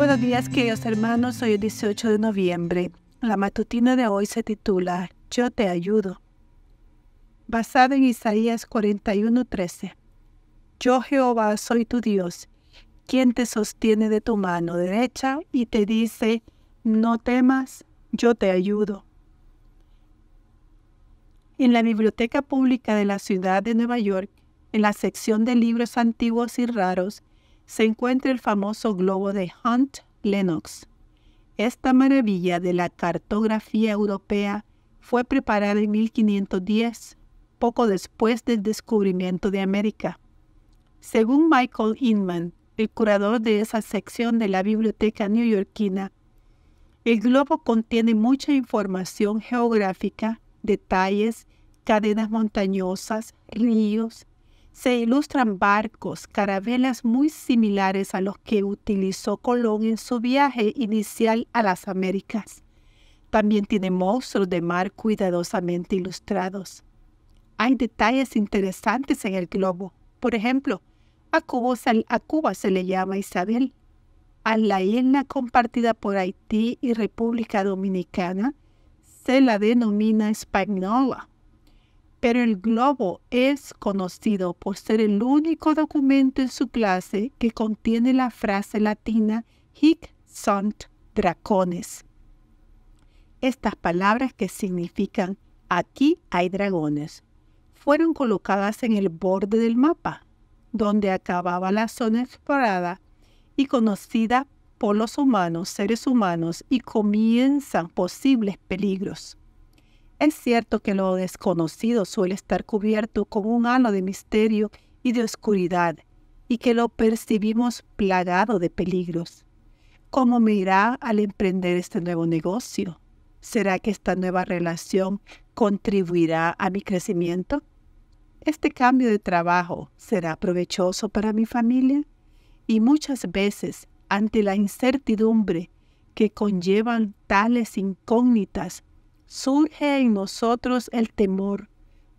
Buenos días, queridos hermanos. Hoy es 18 de noviembre. La matutina de hoy se titula Yo te ayudo. Basada en Isaías 41:13. Yo Jehová soy tu Dios, quien te sostiene de tu mano derecha y te dice, no temas, yo te ayudo. En la Biblioteca Pública de la Ciudad de Nueva York, en la sección de libros antiguos y raros, se encuentra el famoso globo de Hunt Lennox. Esta maravilla de la cartografía europea fue preparada en 1510, poco después del descubrimiento de América. Según Michael Inman, el curador de esa sección de la biblioteca neoyorquina, el globo contiene mucha información geográfica, detalles, cadenas montañosas, ríos. Se ilustran barcos, carabelas muy similares a los que utilizó Colón en su viaje inicial a las Américas. También tiene monstruos de mar cuidadosamente ilustrados. Hay detalles interesantes en el globo. Por ejemplo, a Cuba, se le llama Isabel. A la isla compartida por Haití y República Dominicana se la denomina Española. Pero el globo es conocido por ser el único documento en su clase que contiene la frase latina Hic sunt dracones. Estas palabras que significan aquí hay dragones fueron colocadas en el borde del mapa donde acababa la zona explorada y conocida por los humanos, seres humanos, y comienzan posibles peligros. Es cierto que lo desconocido suele estar cubierto con un halo de misterio y de oscuridad, y que lo percibimos plagado de peligros. ¿Cómo me irá al emprender este nuevo negocio? ¿Será que esta nueva relación contribuirá a mi crecimiento? ¿Este cambio de trabajo será provechoso para mi familia? Y muchas veces, ante la incertidumbre que conllevan tales incógnitas, surge en nosotros el temor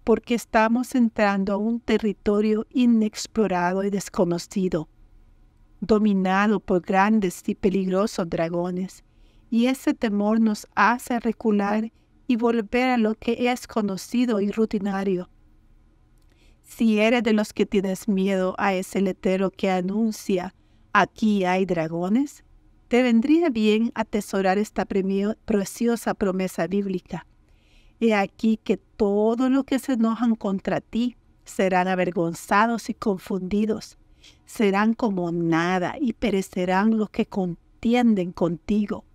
porque estamos entrando a un territorio inexplorado y desconocido, dominado por grandes y peligrosos dragones, y ese temor nos hace recular y volver a lo que es conocido y rutinario. Si eres de los que tienes miedo a ese letrero que anuncia aquí hay dragones, te vendría bien atesorar esta preciosa promesa bíblica. He aquí que todo lo que se enojan contra ti serán avergonzados y confundidos. Serán como nada y perecerán los que contienden contigo.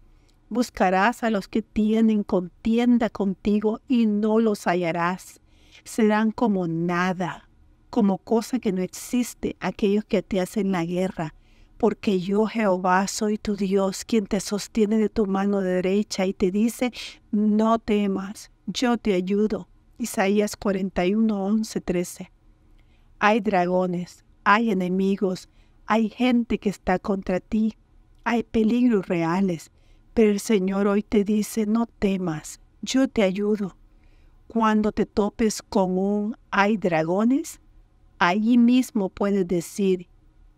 Buscarás a los que tienen contienda contigo y no los hallarás. Serán como nada como cosa que no existe aquellos que te hacen la guerra, porque yo Jehová soy tu Dios, quien te sostiene de tu mano derecha y te dice, no temas, yo te ayudo. Isaías 41, 11, 13. Hay dragones, hay enemigos, hay gente que está contra ti, hay peligros reales, pero el Señor hoy te dice, no temas, yo te ayudo. Cuando te topes con un hay dragones, allí mismo puedes decir,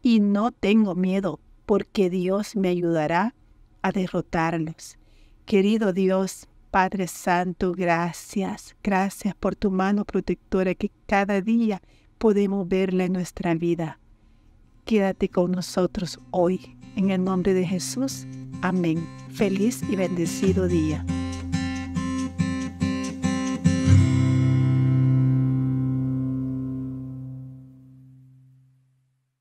y no tengo miedo, porque Dios me ayudará a derrotarlos. Querido Dios, Padre Santo, gracias, gracias por tu mano protectora que cada día podemos verla en nuestra vida. Quédate con nosotros hoy. En el nombre de Jesús. Amén. Feliz y bendecido día.